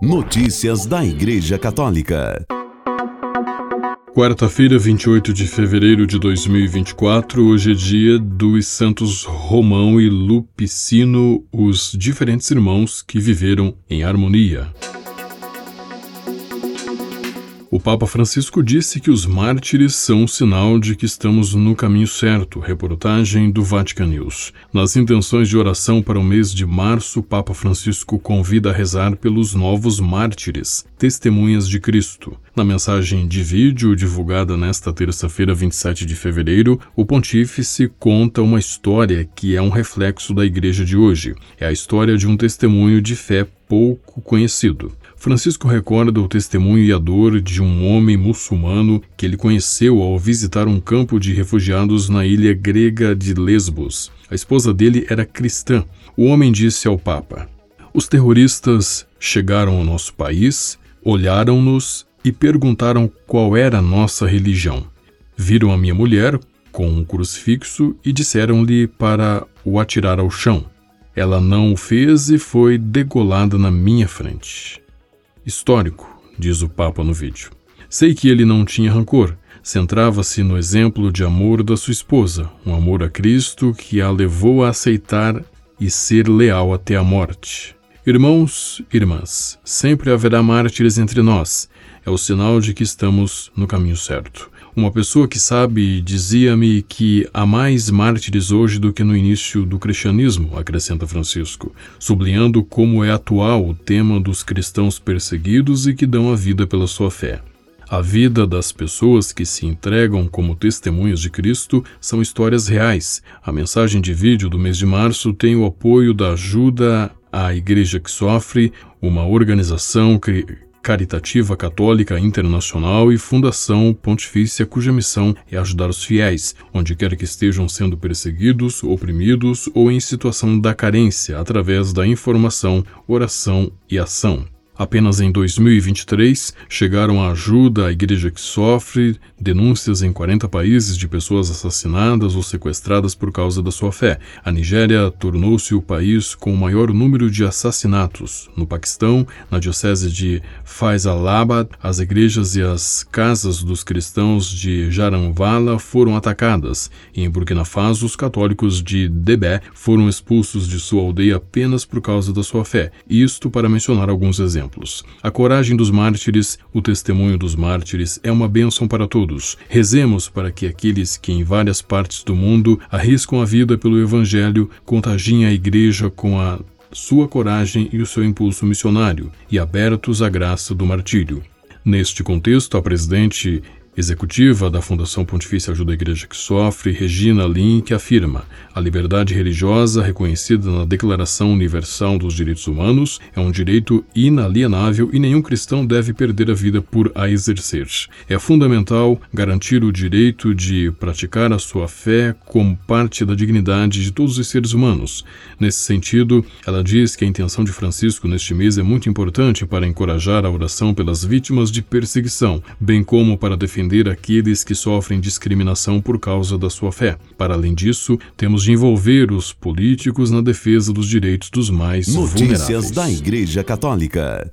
Notícias da Igreja Católica. Quarta-feira, 28 de fevereiro de 2024, hoje é dia dos santos Romão e Lupicino, os diferentes irmãos que viveram em harmonia. O Papa Francisco disse que os mártires são um sinal de que estamos no caminho certo. Reportagem do Vatican News. Nas intenções de oração para o mês de março, o Papa Francisco convida a rezar pelos novos mártires, testemunhas de Cristo. Na mensagem de vídeo divulgada nesta terça-feira, 27 de fevereiro, o pontífice conta uma história que é um reflexo da igreja de hoje. É a história de um testemunho de fé pouco conhecido. Francisco recorda o testemunho e a dor de um homem muçulmano que ele conheceu ao visitar um campo de refugiados na ilha grega de Lesbos. A esposa dele era cristã. O homem disse ao Papa: Os terroristas chegaram ao nosso país, olharam-nos e perguntaram qual era a nossa religião. Viram a minha mulher com um crucifixo e disseram-lhe para o atirar ao chão. Ela não o fez e foi degolada na minha frente histórico, diz o Papa no vídeo. Sei que ele não tinha rancor, centrava-se no exemplo de amor da sua esposa, um amor a Cristo que a levou a aceitar e ser leal até a morte. Irmãos, irmãs, sempre haverá mártires entre nós. É o sinal de que estamos no caminho certo. Uma pessoa que sabe dizia-me que há mais mártires hoje do que no início do cristianismo, acrescenta Francisco, sublinhando como é atual o tema dos cristãos perseguidos e que dão a vida pela sua fé. A vida das pessoas que se entregam como testemunhas de Cristo são histórias reais. A mensagem de vídeo do mês de março tem o apoio da Ajuda à Igreja que Sofre, uma organização Caritativa Católica Internacional e Fundação Pontifícia, cuja missão é ajudar os fiéis, onde quer que estejam sendo perseguidos, oprimidos ou em situação da carência, através da informação, oração e ação. Apenas em 2023 chegaram a ajuda à igreja que sofre denúncias em 40 países de pessoas assassinadas ou sequestradas por causa da sua fé. A Nigéria tornou-se o país com o maior número de assassinatos. No Paquistão, na diocese de Faisalabad, as igrejas e as casas dos cristãos de Jaranwala foram atacadas. E em Burkina Faso, os católicos de Debé foram expulsos de sua aldeia apenas por causa da sua fé. Isto para mencionar alguns exemplos exemplos. A coragem dos mártires, o testemunho dos mártires é uma bênção para todos. Rezemos para que aqueles que em várias partes do mundo arriscam a vida pelo Evangelho contagiem a Igreja com a sua coragem e o seu impulso missionário, e abertos à graça do martírio. Neste contexto, a presidente executiva da Fundação Pontifícia Ajuda a Igreja que Sofre, Regina Link, afirma: a liberdade religiosa, reconhecida na Declaração Universal dos Direitos Humanos, é um direito inalienável e nenhum cristão deve perder a vida por a exercer. É fundamental garantir o direito de praticar a sua fé como parte da dignidade de todos os seres humanos. Nesse sentido, ela diz que a intenção de Francisco neste mês é muito importante para encorajar a oração pelas vítimas de perseguição, bem como para defender defender aqueles que sofrem discriminação por causa da sua fé. Para além disso, temos de envolver os políticos na defesa dos direitos dos mais Notícias vulneráveis. da Igreja Católica.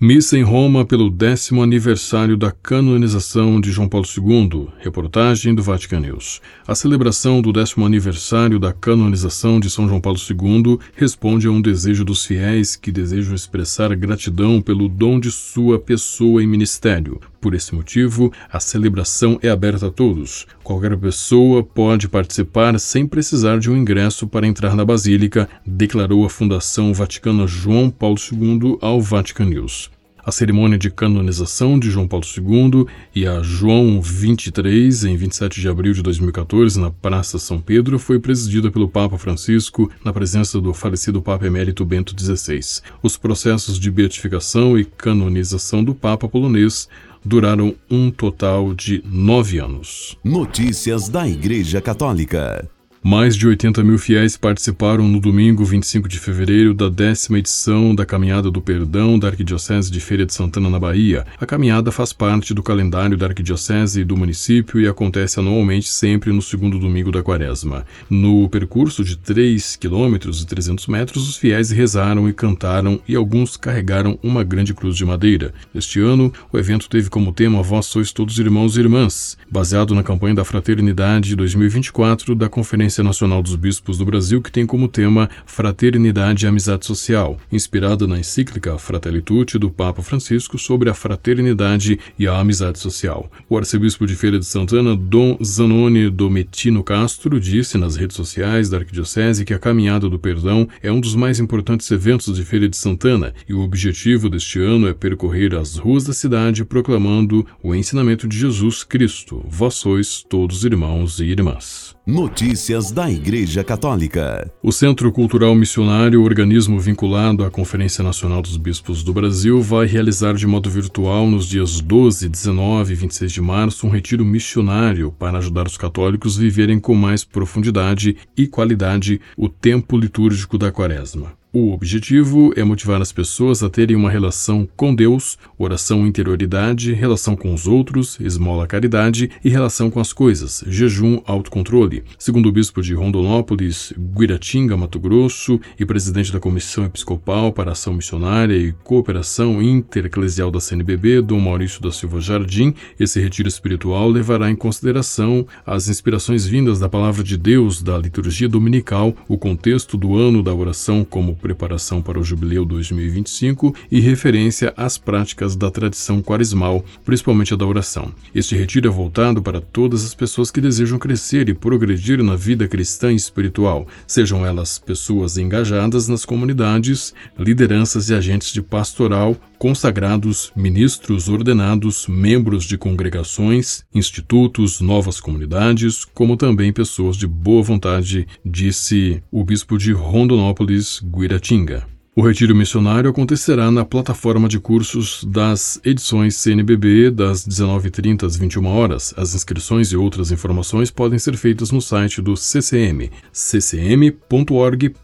Missa em Roma pelo décimo aniversário da canonização de João Paulo II. Reportagem do Vatican News. A celebração do décimo aniversário da canonização de São João Paulo II responde a um desejo dos fiéis que desejam expressar gratidão pelo dom de sua pessoa e ministério. Por esse motivo, a celebração é aberta a todos. Qualquer pessoa pode participar sem precisar de um ingresso para entrar na Basílica, declarou a Fundação Vaticana João Paulo II ao Vatican News. A cerimônia de canonização de João Paulo II e a João 23, em 27 de abril de 2014, na Praça São Pedro, foi presidida pelo Papa Francisco, na presença do falecido Papa Emérito Bento XVI. Os processos de beatificação e canonização do Papa polonês duraram um total de nove anos. Notícias da Igreja Católica. Mais de 80 mil fiéis participaram no domingo 25 de fevereiro da décima edição da Caminhada do Perdão da Arquidiocese de Feira de Santana, na Bahia. A caminhada faz parte do calendário da Arquidiocese e do município e acontece anualmente sempre no segundo domingo da quaresma. No percurso de 3 quilômetros e 300 metros, os fiéis rezaram e cantaram e alguns carregaram uma grande cruz de madeira. Este ano, o evento teve como tema Vós sois todos irmãos e irmãs, baseado na campanha da Fraternidade 2024 da Conferência Conferência Nacional dos Bispos do Brasil, que tem como tema Fraternidade e Amizade Social, inspirada na encíclica Fratelli Tutti do Papa Francisco sobre a fraternidade e a amizade social. O arcebispo de Feira de Santana, Dom Zanoni Dometino Castro, disse nas redes sociais da Arquidiocese que a Caminhada do Perdão é um dos mais importantes eventos de Feira de Santana e o objetivo deste ano é percorrer as ruas da cidade proclamando o ensinamento de Jesus Cristo: Vós sois todos irmãos e irmãs. Notícias da Igreja Católica. O Centro Cultural Missionário, organismo vinculado à Conferência Nacional dos Bispos do Brasil, vai realizar de modo virtual nos dias 12, 19 e 26 de março um retiro missionário para ajudar os católicos a viverem com mais profundidade e qualidade o tempo litúrgico da Quaresma. O objetivo é motivar as pessoas a terem uma relação com Deus, oração interioridade, relação com os outros, esmola caridade e relação com as coisas, jejum autocontrole. Segundo o bispo de Rondonópolis, Guiratinga, Mato Grosso, e presidente da Comissão Episcopal para Ação Missionária e Cooperação Intereclesial da CNBB, Dom Maurício da Silva Jardim, esse retiro espiritual levará em consideração as inspirações vindas da palavra de Deus da liturgia dominical, o contexto do ano da oração como preparação para o Jubileu 2025 e referência às práticas da tradição quaresmal, principalmente a da oração. Este retiro é voltado para todas as pessoas que desejam crescer e progredir na vida cristã e espiritual, sejam elas pessoas engajadas nas comunidades, lideranças e agentes de pastoral, consagrados, ministros ordenados, membros de congregações, institutos, novas comunidades, como também pessoas de boa vontade, disse o bispo de Rondonópolis, Guiratinga. O retiro missionário acontecerá na plataforma de cursos das edições CNBB das 19h30 às 21 horas. As inscrições e outras informações podem ser feitas no site do CCM, ccm.org.br.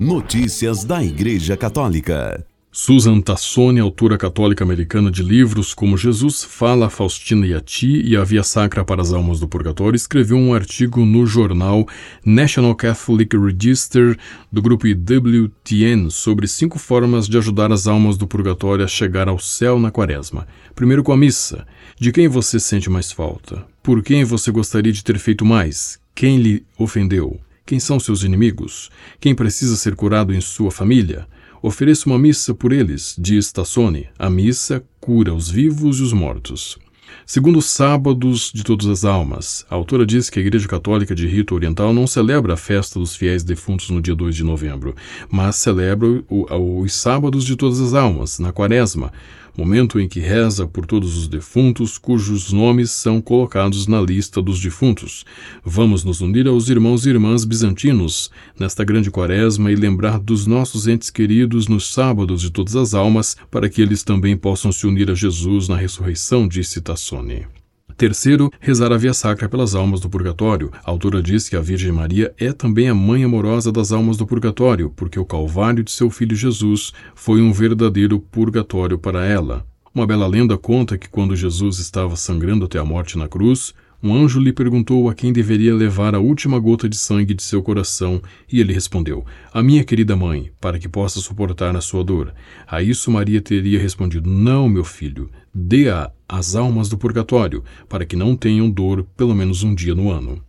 Notícias da Igreja Católica. Susan Tassone, autora católica americana de livros como Jesus Fala, Faustina e a Ti e a Via Sacra para as Almas do Purgatório, escreveu um artigo no jornal National Catholic Register do grupo IWTN sobre cinco formas de ajudar as almas do purgatório a chegar ao céu na quaresma. Primeiro com a missa. De quem você sente mais falta? Por quem você gostaria de ter feito mais? Quem lhe ofendeu? Quem são seus inimigos? Quem precisa ser curado em sua família? Ofereça uma missa por eles, diz Tassone. A missa cura os vivos e os mortos. Segundo os sábados de todas as almas, a autora diz que a Igreja Católica de Rito Oriental não celebra a festa dos fiéis defuntos no dia 2 de novembro, mas celebra os sábados de todas as almas, na quaresma, momento em que reza por todos os defuntos cujos nomes são colocados na lista dos defuntos. Vamos nos unir aos irmãos e irmãs bizantinos nesta grande quaresma e lembrar dos nossos entes queridos nos sábados de todas as almas, para que eles também possam se unir a Jesus na ressurreição, disse Tassone. Terceiro, rezar a via sacra pelas almas do purgatório. A autora diz que a Virgem Maria é também a mãe amorosa das almas do purgatório, porque o calvário de seu filho Jesus foi um verdadeiro purgatório para ela. Uma bela lenda conta que quando Jesus estava sangrando até a morte na cruz, um anjo lhe perguntou a quem deveria levar a última gota de sangue de seu coração, e ele respondeu: A minha querida mãe, para que possa suportar a sua dor. A isso Maria teria respondido: Não, meu filho, dê-a às almas do purgatório, para que não tenham dor pelo menos um dia no ano.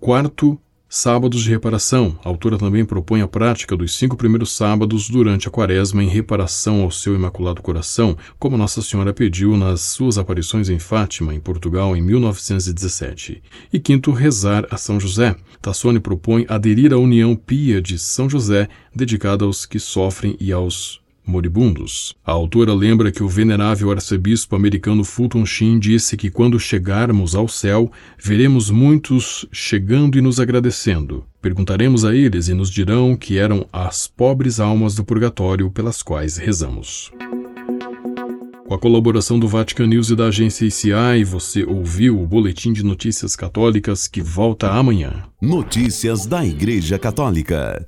Quarto, Sábados de reparação. A autora também propõe a prática dos cinco primeiros sábados durante a quaresma em reparação ao seu Imaculado Coração, como Nossa Senhora pediu nas suas aparições em Fátima, em Portugal, em 1917. E quinto, rezar a São José. Tassone propõe aderir à União Pia de São José, dedicada aos que sofrem e aos moribundos. A autora lembra que o venerável arcebispo americano Fulton Sheen disse que quando chegarmos ao céu, veremos muitos chegando e nos agradecendo. Perguntaremos a eles e nos dirão que eram as pobres almas do purgatório pelas quais rezamos. Com a colaboração do Vatican News e da agência ICI, você ouviu o Boletim de Notícias Católicas que volta amanhã. Notícias da Igreja Católica.